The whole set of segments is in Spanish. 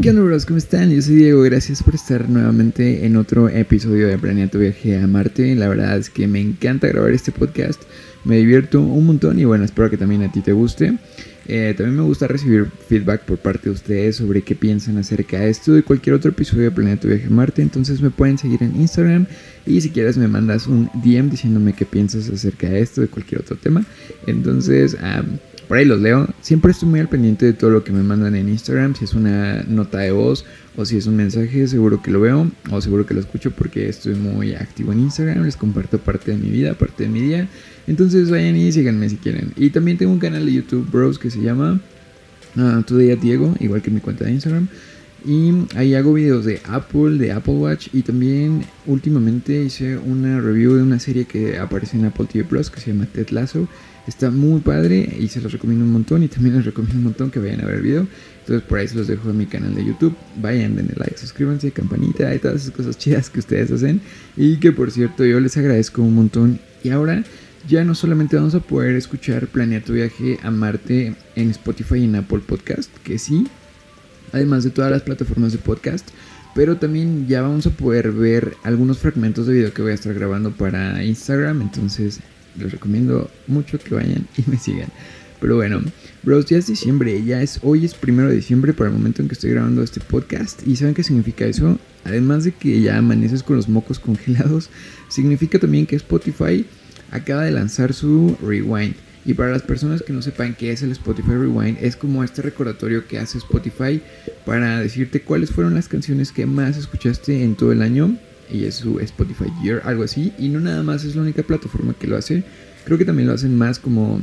¿Qué onda, bros? ¿Cómo están? Yo soy Diego. Gracias por estar nuevamente en otro episodio de Planea viaje a Marte. La verdad es que me encanta grabar este podcast. Me divierto un montón y bueno, espero que también a ti te guste. Eh, también me gusta recibir feedback por parte de ustedes sobre qué piensan acerca de esto y cualquier otro episodio de Planeta viaje a Marte. Entonces me pueden seguir en Instagram y si quieres me mandas un DM diciéndome qué piensas acerca de esto, de cualquier otro tema. Entonces, por ahí los leo. Siempre estoy muy al pendiente de todo lo que me mandan en Instagram. Si es una nota de voz o si es un mensaje, seguro que lo veo o seguro que lo escucho porque estoy muy activo en Instagram. Les comparto parte de mi vida, parte de mi día. Entonces vayan y síganme si quieren. Y también tengo un canal de YouTube, bros, que se llama uh, Diego, igual que mi cuenta de Instagram. Y ahí hago videos de Apple, de Apple Watch y también últimamente hice una review de una serie que aparece en Apple TV Plus que se llama Ted Lasso. Está muy padre y se los recomiendo un montón y también les recomiendo un montón que vayan a ver el video. Entonces por ahí se los dejo en mi canal de YouTube. Vayan, denle like, suscríbanse, campanita y todas esas cosas chidas que ustedes hacen. Y que por cierto yo les agradezco un montón. Y ahora ya no solamente vamos a poder escuchar Planea tu viaje a Marte en Spotify y en Apple Podcast, que sí, además de todas las plataformas de podcast. Pero también ya vamos a poder ver algunos fragmentos de video que voy a estar grabando para Instagram. Entonces les recomiendo mucho que vayan y me sigan. Pero bueno, bros, ya es diciembre, ya es hoy es primero de diciembre para el momento en que estoy grabando este podcast. ¿Y saben qué significa eso? Además de que ya amaneces con los mocos congelados, significa también que Spotify acaba de lanzar su Rewind. Y para las personas que no sepan qué es el Spotify Rewind, es como este recordatorio que hace Spotify para decirte cuáles fueron las canciones que más escuchaste en todo el año. Y es su Spotify Year, algo así. Y no nada más es la única plataforma que lo hace. Creo que también lo hacen más como,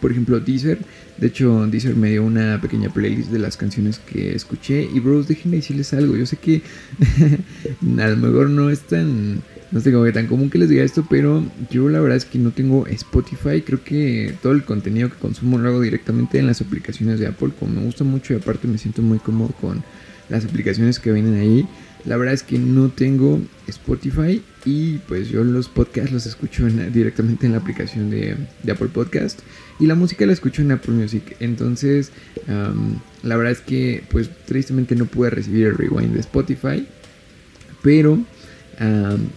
por ejemplo, Deezer. De hecho, Deezer me dio una pequeña playlist de las canciones que escuché. Y bros, déjenme decirles algo. Yo sé que a lo mejor no es tan no sé cómo que tan común que les diga esto, pero yo la verdad es que no tengo Spotify. Creo que todo el contenido que consumo lo hago directamente en las aplicaciones de Apple, como me gusta mucho y aparte me siento muy cómodo con las aplicaciones que vienen ahí. La verdad es que no tengo Spotify y pues yo los podcasts los escucho directamente en la aplicación de, Apple Podcast y la música la escucho en Apple Music. Entonces, la verdad es que pues tristemente no pude recibir el rewind de Spotify, pero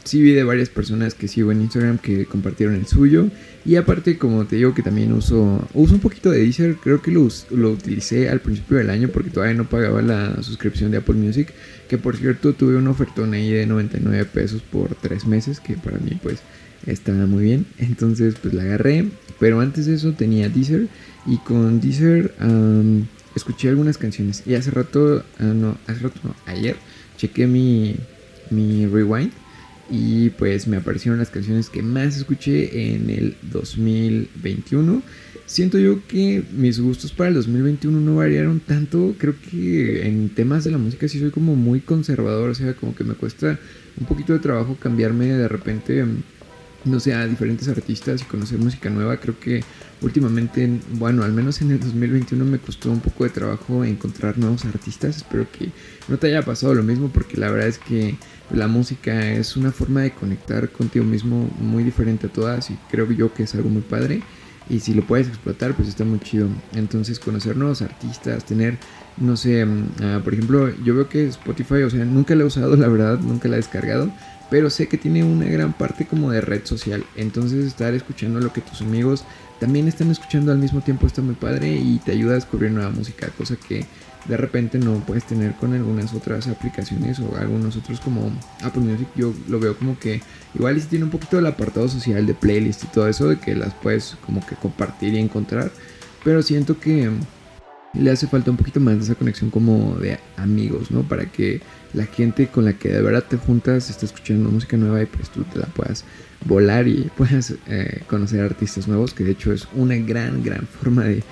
sí vi de varias personas que sigo en Instagram que compartieron el suyo. Y aparte, como te digo que también uso, uso un poquito de Deezer, creo que lo, lo utilicé al principio del año porque todavía no pagaba la suscripción de Apple Music. Que por cierto tuve una ofertón ahí de 99 pesos por 3 meses, que para mí pues está muy bien. Entonces pues la agarré. Pero antes de eso tenía Deezer y con Deezer escuché algunas canciones. Y hace rato, ah, no, hace rato no, ayer chequé mi mi rewind y pues me aparecieron las canciones que más escuché en el 2021. Siento yo que mis gustos para el 2021 no variaron tanto. Creo que en temas de la música sí soy como muy conservador. O sea, como que me cuesta un poquito de trabajo cambiarme de repente no sé, a diferentes artistas y conocer música nueva. Creo que últimamente, bueno, al menos en el 2021 me costó un poco de trabajo encontrar nuevos artistas. Espero que no te haya pasado lo mismo porque la verdad es que la música es una forma de conectar contigo mismo muy diferente a todas y creo yo que es algo muy padre. Y si lo puedes explotar, pues está muy chido. Entonces, conocer nuevos artistas, tener, no sé, mm, ah, por ejemplo, yo veo que Spotify, o sea, nunca la he usado, la verdad, nunca la he descargado pero sé que tiene una gran parte como de red social. Entonces estar escuchando lo que tus amigos también están escuchando al mismo tiempo está muy padre y te ayuda a descubrir nueva música, cosa que de repente no puedes tener con algunas otras aplicaciones o algunos otros como Apple Music. Yo lo veo como que igual si tiene un poquito el apartado social de playlist y todo eso, de que las puedes como que compartir y encontrar. Pero siento que le hace falta un poquito más de esa conexión como de amigos, ¿no? Para que la gente con la que de verdad te juntas esté escuchando música nueva y pues tú te la puedas volar y puedas eh, conocer artistas nuevos, que de hecho es una gran, gran forma de,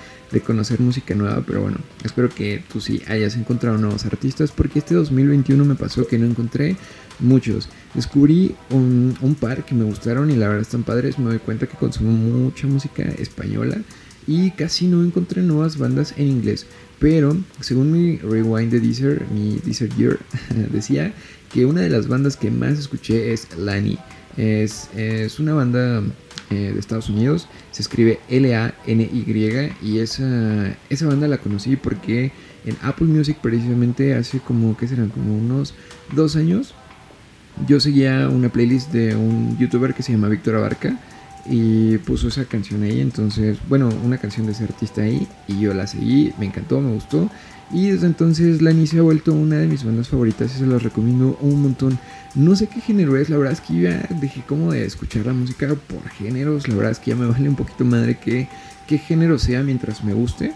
conocer música nueva, pero bueno, espero que tú sí hayas encontrado nuevos artistas, porque este 2021 me pasó que no encontré muchos. Descubrí un, un par que me gustaron y la verdad están padres, me doy cuenta que consumo mucha música española y casi no encontré nuevas bandas en inglés. Pero según mi rewind de Deezer, mi Deezer Year, decía que una de las bandas que más escuché es Lani. Es, es una banda eh, de Estados Unidos. Se escribe L-A-N-Y. Y esa, esa banda la conocí porque en Apple Music precisamente hace como, ¿qué serán? Como unos dos años. Yo seguía una playlist de un youtuber que se llama Víctor Abarca y puso esa canción ahí. Entonces, bueno, una canción de ese artista ahí y yo la seguí, me encantó, me gustó. Y desde entonces Lani se ha vuelto una de mis bandas favoritas y se las recomiendo un montón. No sé qué género es, la verdad es que ya dejé como de escuchar la música por géneros. La verdad es que ya me vale un poquito madre que qué género sea mientras me guste.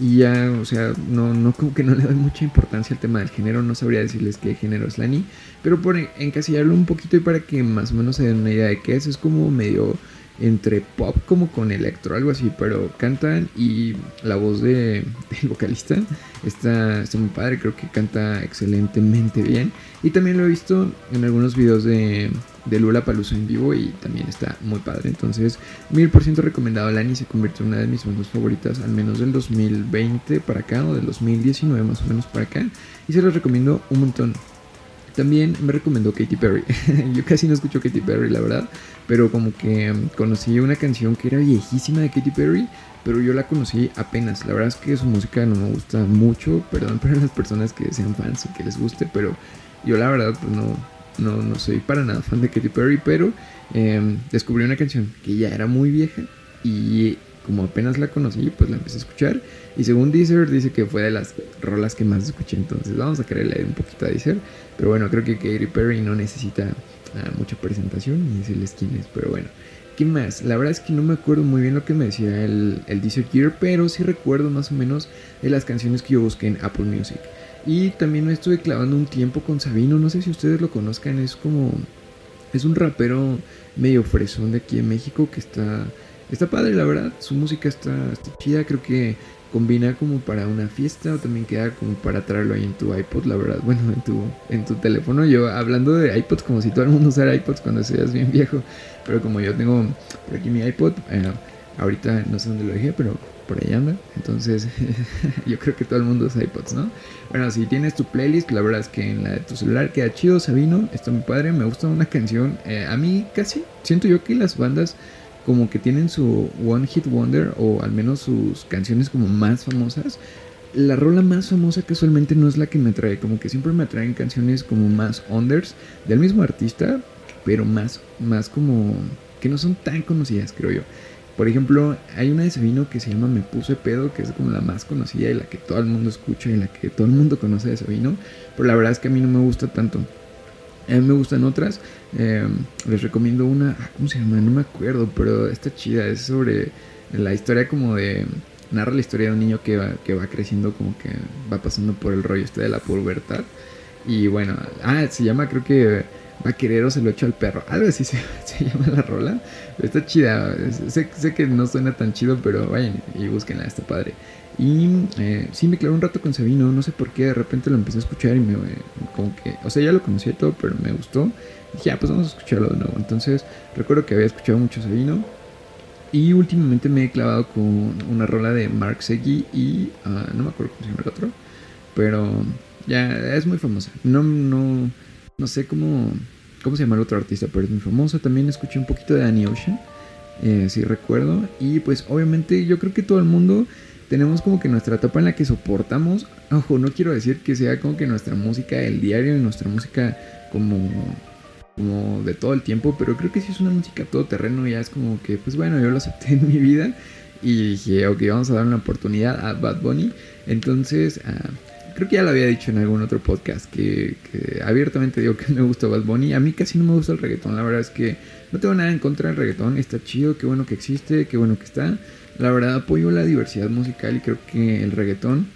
Y ya, o sea, no, no como que no le doy mucha importancia al tema del género, no sabría decirles qué género es Lani, pero por encasillarlo un poquito y para que más o menos se den una idea de qué es, es como medio entre pop como con electro, algo así, pero cantan y la voz de, del vocalista está, muy padre, creo que canta excelentemente bien. Y también lo he visto en algunos videos de, de Lula Palusa en vivo y también está muy padre. Entonces, mil por ciento recomendado. Lani se convirtió en una de mis bandas favoritas, al menos del 2020 para acá, o del 2019 más o menos para acá. Y se los recomiendo un montón. También me recomendó Katy Perry. Yo casi no escucho Katy Perry, la verdad. Pero como que mm, conocí una canción que era viejísima de Katy Perry. Pero yo la conocí apenas. La verdad es que su música no me gusta mucho. Perdón para las personas que sean fans o que les guste. Pero yo la verdad pues no, no, no soy para nada fan de Katy Perry. Pero em, descubrí una canción que ya era muy vieja. Y como apenas la conocí, pues la empecé a escuchar. Y según Deezer, dice que fue de las rolas que más escuché. Entonces vamos a querer leer un poquito a Deezer. Pero bueno, creo que Katy Perry no necesita ah, mucha presentación ni decirles quién es. Pero bueno, ¿qué más? La verdad es que no me acuerdo muy bien lo que me decía el, el Deezer Gear. Pero sí recuerdo más o menos de las canciones que yo busqué en Apple Music. Y también me estuve clavando un tiempo con Sabino. No sé si ustedes lo conozcan. Es como. Es un rapero medio fresón de aquí en México que está Está padre, la verdad. Su música está, chida. Creo que combina como para una fiesta o también queda como para traerlo ahí en tu iPod, la verdad. Bueno, en tu, en tu teléfono. Yo hablando de iPods como si todo el mundo usara iPods cuando seas bien viejo. Pero como yo tengo por aquí mi iPod, eh, ahorita no sé dónde lo dejé, pero por ahí anda. Entonces, yo creo que todo el mundo usa iPods, ¿no? Bueno, si tienes tu playlist, la verdad es que en la de tu celular queda chido, Sabino. Está muy padre. Me gusta una canción. Eh, a mí casi siento yo que las bandas como que tienen su One Hit Wonder o al menos sus canciones como más famosas. La rola más famosa casualmente no es la que me atrae, como que siempre me atraen canciones como más unders del mismo artista, pero más, más como que no son tan conocidas, creo yo. Por ejemplo, hay una de Sabino que se llama Me Puse Pedo, que es como la más conocida y la que todo el mundo escucha y la que todo el mundo conoce de Sabino, pero la verdad es que a mí no me gusta tanto. A mí me gustan otras. Eh, les recomiendo una. Ah, ¿Cómo se llama? No me acuerdo, pero está chida. Es sobre la historia como de. Narra la historia de un niño que va, que va creciendo, como que va pasando por el rollo este de la pubertad. Y bueno, ah, se llama, creo que va a querer o se lo echo al perro. Algo así se, llama la rola. Está chida. Sé, que no suena tan chido, pero vayan y búsquenla, está padre. Y eh, sí me clavé un rato con Sabino, no sé por qué, de repente lo empecé a escuchar y me, como que, o sea, ya lo conocía todo, pero me gustó. Dije, ah, pues vamos a escucharlo de nuevo. Entonces, recuerdo que había escuchado mucho Sabino. Y últimamente me he clavado con una rola de Mark Segui y ah, no me acuerdo cómo se llama el otro, pero ya es muy famosa. No, no, no sé cómo, cómo se llama el otro artista, pero es muy famoso. También escuché un poquito de Danny Ocean, eh, si recuerdo. Y pues obviamente yo creo que todo el mundo tenemos como que nuestra etapa en la que soportamos, ojo, no quiero decir que sea como que nuestra música del diario y nuestra música como, como de todo el tiempo, pero creo que si es una música todo terreno, ya es como que, pues bueno, yo lo acepté en mi vida y dije, ok, vamos a dar una oportunidad a Bad Bunny. Entonces, ah, creo que ya lo había dicho en algún otro podcast, que, abiertamente digo que me gusta Bad Bunny. A mí casi no me gusta el reggaetón, la verdad es que no tengo nada en contra del reggaetón, está chido, qué bueno que existe, qué bueno que está. La verdad apoyo la diversidad musical y creo que el reggaetón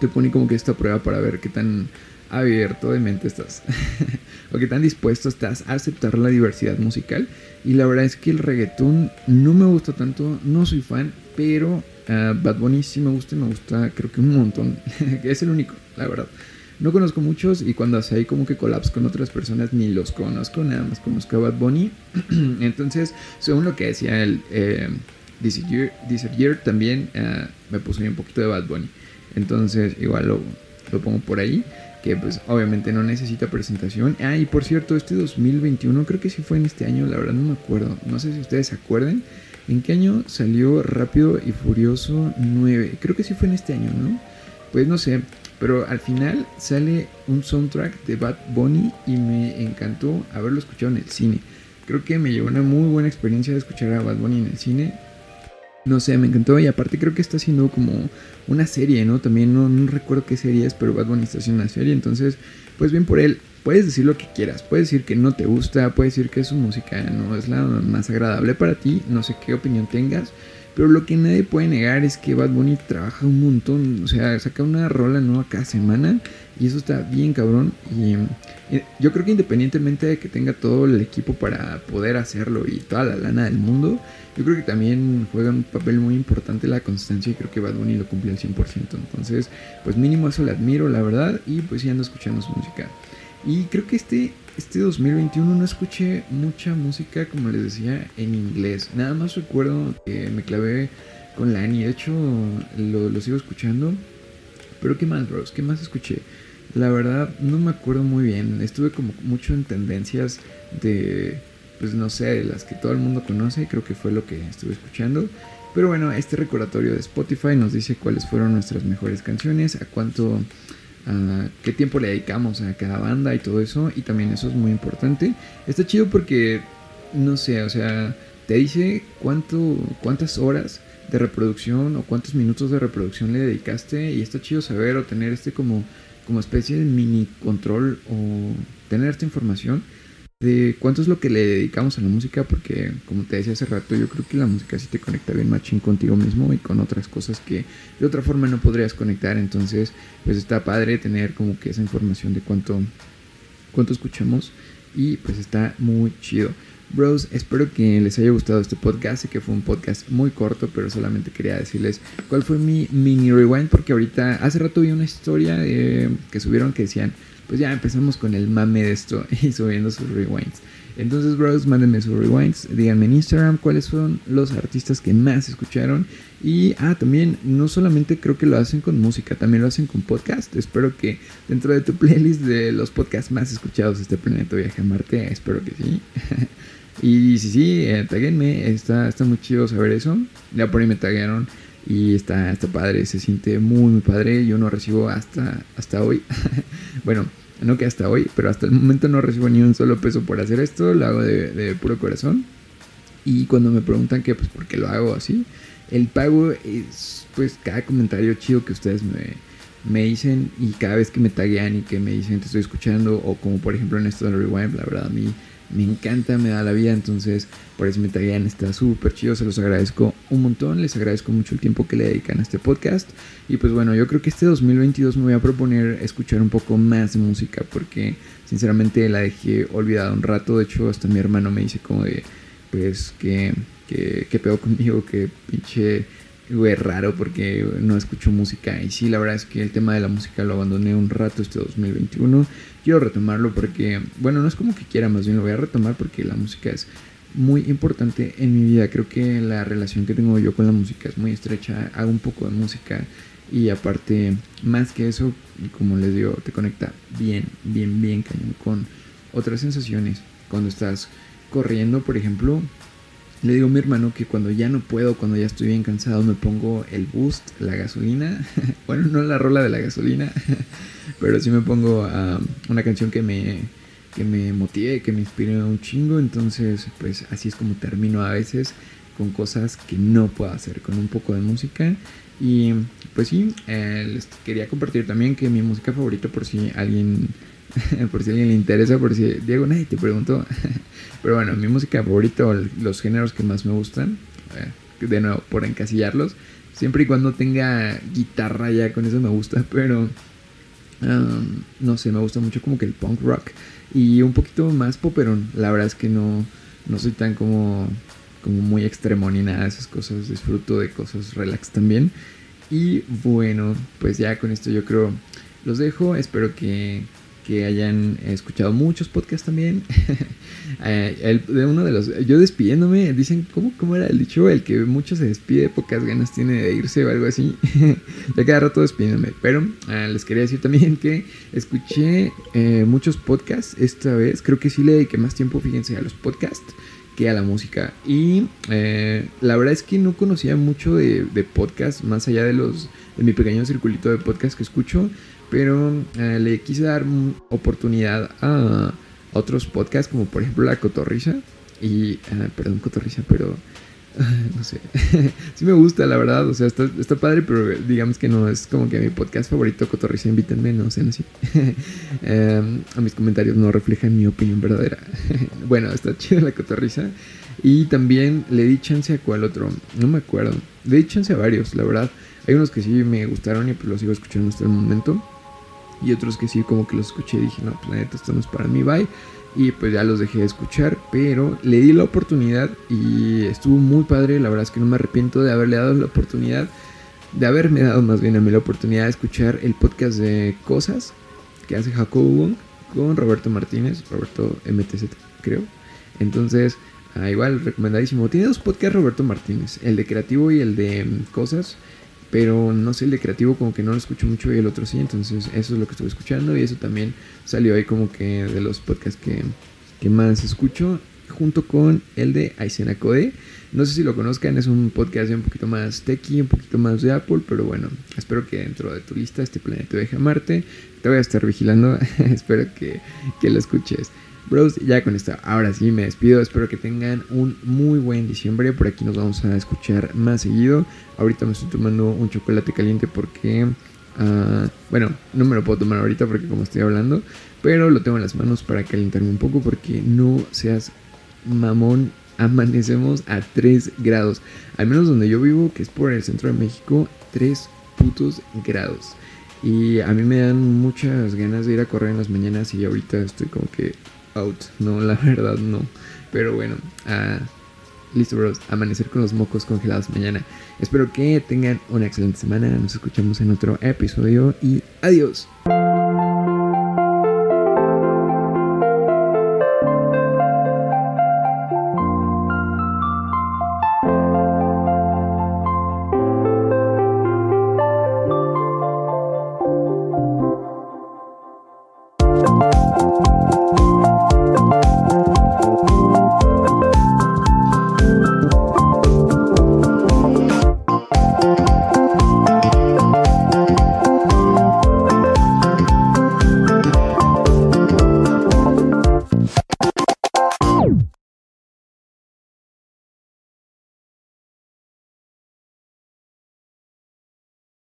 te pone como que esta prueba para ver qué tan abierto de mente estás o qué tan dispuesto estás a aceptar la diversidad musical. Y la verdad es que el reggaetón no me gusta tanto, no soy fan, pero uh, Bad Bunny sí me gusta y me gusta creo que un montón. es el único, la verdad. No conozco muchos y cuando hace ahí como que colapso con otras personas ni los conozco, nada más conozco a Bad Bunny. Entonces, según lo que decía el... Eh, This Year, también uh, me puse un poquito de Bad Bunny. Entonces, igual lo, lo, pongo por ahí. que pues obviamente no necesita presentación. Ah, y por cierto, este 2021, creo que sí fue en este año, la verdad no me acuerdo. No sé si ustedes se acuerden. ¿En qué año salió Rápido y Furioso 9? Creo que sí fue en este año, ¿no? Pues no sé, pero al final sale un soundtrack de Bad Bunny y me encantó haberlo escuchado en el cine. Creo que me llevó una muy buena experiencia de escuchar a Bad Bunny en el cine. No sé, me encantó. Y aparte creo que está haciendo como una serie, ¿no? También no, recuerdo qué serie es, pero Bad Bunny está haciendo una serie, entonces, pues bien por él. Puedes decir lo que quieras, puedes decir que no te gusta, puedes decir que su música no es la más agradable para ti, no sé qué opinión tengas, pero lo que nadie puede negar es que Bad Bunny trabaja un montón, o sea, saca una rola nueva cada semana y eso está bien cabrón. Y, eh, yo creo que independientemente de que tenga todo el equipo para poder hacerlo y toda la lana del mundo, yo creo que también juega un papel muy importante la constancia y creo que Bad Bunny lo cumple al 100%. Entonces, pues mínimo eso le admiro, la verdad, y pues sí ando escuchando su música. Y creo que este, este 2021 no escuché mucha música, como les decía, en inglés. Nada más recuerdo que me clavé con Lani, de hecho lo, lo sigo escuchando. Pero qué más, bros, qué más escuché. La verdad no me acuerdo muy bien. Estuve como mucho en tendencias de pues no sé, las que todo el mundo conoce, creo que fue lo que estuve escuchando. Pero bueno, este recordatorio de Spotify nos dice cuáles fueron nuestras mejores canciones, a cuánto, a qué tiempo le dedicamos a cada banda y todo eso. Y también eso es muy importante. Está chido porque, no sé, o sea, te dice cuánto, cuántas horas de reproducción o cuántos minutos de reproducción le dedicaste. Y está chido saber o tener este como, como especie de mini control o tener esta información de cuánto es lo que le dedicamos a la música, porque como te decía hace rato, yo creo que la música sí te conecta bien machín contigo mismo y con otras cosas que de otra forma no podrías conectar. Entonces, pues está padre tener como que esa información de cuánto, cuánto escuchamos y pues está muy chido. Bros, espero que les haya gustado este podcast. Sé que fue un podcast muy corto, pero solamente quería decirles cuál fue mi mini rewind. Porque ahorita, hace rato vi una historia eh, que subieron que decían pues ya empezamos con el mame de esto y subiendo sus rewinds. Entonces, bros, mándenme sus rewinds, díganme en Instagram cuáles son los artistas que más escucharon. Y, ah, también, no solamente creo que lo hacen con música, también lo hacen con podcast. Espero que dentro de tu playlist de los podcasts más escuchados de este planeta Viaje a Marte, espero que sí. y sí, sí, eh, taguenme, está, está muy chido saber eso. Ya por ahí me taguearon y está, está padre, se siente muy, muy padre. Yo no recibo hasta, hasta hoy. bueno, no que hasta hoy, pero hasta el momento no recibo ni un solo peso por hacer esto, lo hago de, puro corazón. Y cuando me preguntan que, pues, ¿por qué lo hago así? El pago es, pues, cada comentario chido que ustedes me, me dicen y cada vez que me taguean y que me dicen te estoy escuchando, o como por ejemplo en esto del rewind, la verdad a mí me encanta, me da la vida, entonces por eso me taguean, está súper chido, se los agradezco un montón, les agradezco mucho el tiempo que le dedican a este podcast y pues bueno, yo creo que este 2022 me voy a proponer escuchar un poco más de música porque sinceramente la dejé olvidada un rato, de hecho hasta mi hermano me dice como de pues que, que, conmigo, que pinche güey, raro porque no escucho música. Y sí, la verdad es que el tema de la música lo abandoné un rato este 2021. Quiero retomarlo porque, bueno, no es como que quiera, más bien lo voy a retomar porque la música es muy importante en mi vida. Creo que la relación que tengo yo con la música es muy estrecha. Hago un poco de música y aparte, más que eso, como les digo, te conecta bien, bien, bien cañón con otras sensaciones. Cuando estás corriendo, por ejemplo, le digo a mi hermano que cuando ya no puedo, cuando ya estoy bien cansado, me pongo el boost, la gasolina. bueno, no la rola de la gasolina, pero sí me pongo una canción que me, que me motive, que me inspire un chingo. Entonces, pues así es como termino a veces con cosas que no puedo hacer, con un poco de música. Y pues sí, eh, les quería compartir también que mi música favorita, por si alguien por si a alguien le interesa, por si Diego nadie te preguntó. Pero bueno, mi música favorita los géneros que más me gustan, eh, de nuevo, por encasillarlos, siempre y cuando tenga guitarra ya con eso me gusta, pero um, no sé, me gusta mucho como que el punk rock y un poquito más poperón. La verdad es que no, no soy tan como, como muy extremo ni nada de esas cosas, disfruto de cosas relax también. Y bueno, pues ya con esto yo creo los dejo, espero que que hayan escuchado muchos podcasts también. Eh, de uno de los, yo despidiéndome, dicen, ¿cómo, ¿cómo era el dicho? El que mucho se despide, pocas ganas tiene de irse o algo así. ya cada rato despidiéndome. Pero ah, les quería decir también que escuché eh, muchos podcasts esta vez. Creo que sí le dediqué más tiempo, fíjense, a los podcasts que a la música. Y eh, la verdad es que no conocía mucho de, de podcast, más allá de los de mi pequeño circulito de podcast que escucho. Pero eh, le quise dar oportunidad a otros podcasts, como por ejemplo La Cotorrisa. Y, eh, perdón, Cotorrisa, pero no sé. sí me gusta, la verdad. O sea, está, está, padre, pero digamos que no es como que mi podcast favorito, Cotorrisa, invítenme, no sé, no sé. Em, a mis comentarios no reflejan mi opinión verdadera. bueno, está chida la Cotorrisa. Y también le di chance a cuál otro, no me acuerdo. Le di chance a varios, la verdad. Hay unos que sí me gustaron y pues los sigo escuchando hasta el momento. Y otros que sí, como que los escuché y dije, no, pues la neta, esto no es para mí, bye. Y pues ya los dejé de escuchar, pero le di la oportunidad y estuvo muy padre. La verdad es que no me arrepiento de haberle dado la oportunidad, de haberme dado más bien a mí la oportunidad de escuchar el podcast de Cosas que hace Jacobo Wong con Roberto Martínez, Roberto MTZ, creo. Entonces, ah, igual, recomendadísimo. Tiene dos podcasts Roberto Martínez, el de Creativo y el de mm, Cosas. Pero no sé, el de creativo como que no lo escucho mucho y el otro sí. Entonces eso es lo que estuve escuchando y eso también salió ahí como que de los podcasts que, que más escucho. Junto con el de Aysena Code. No sé si lo conozcan, es un podcast un poquito más techy, un poquito más de Apple. Pero bueno, espero que dentro de tu lista este planeta deje Marte. Te voy a estar vigilando. espero que, que lo escuches. Bros, ya con esto, ahora sí me despido. Espero que tengan un muy buen diciembre. Por aquí nos vamos a escuchar más seguido. Ahorita me estoy tomando un chocolate caliente porque, uh, bueno, no me lo puedo tomar ahorita porque como estoy hablando, pero lo tengo en las manos para calentarme un poco porque no seas mamón. Amanecemos a 3 grados. Al menos donde yo vivo, que es por el centro de México, 3 putos grados. Y a mí me dan muchas ganas de ir a correr en las mañanas y ahorita estoy como que out. No, la verdad no. Pero bueno, uh, listo, bros. Amanecer con los mocos congelados mañana. Espero que tengan una excelente semana. Nos escuchamos en otro episodio y adiós.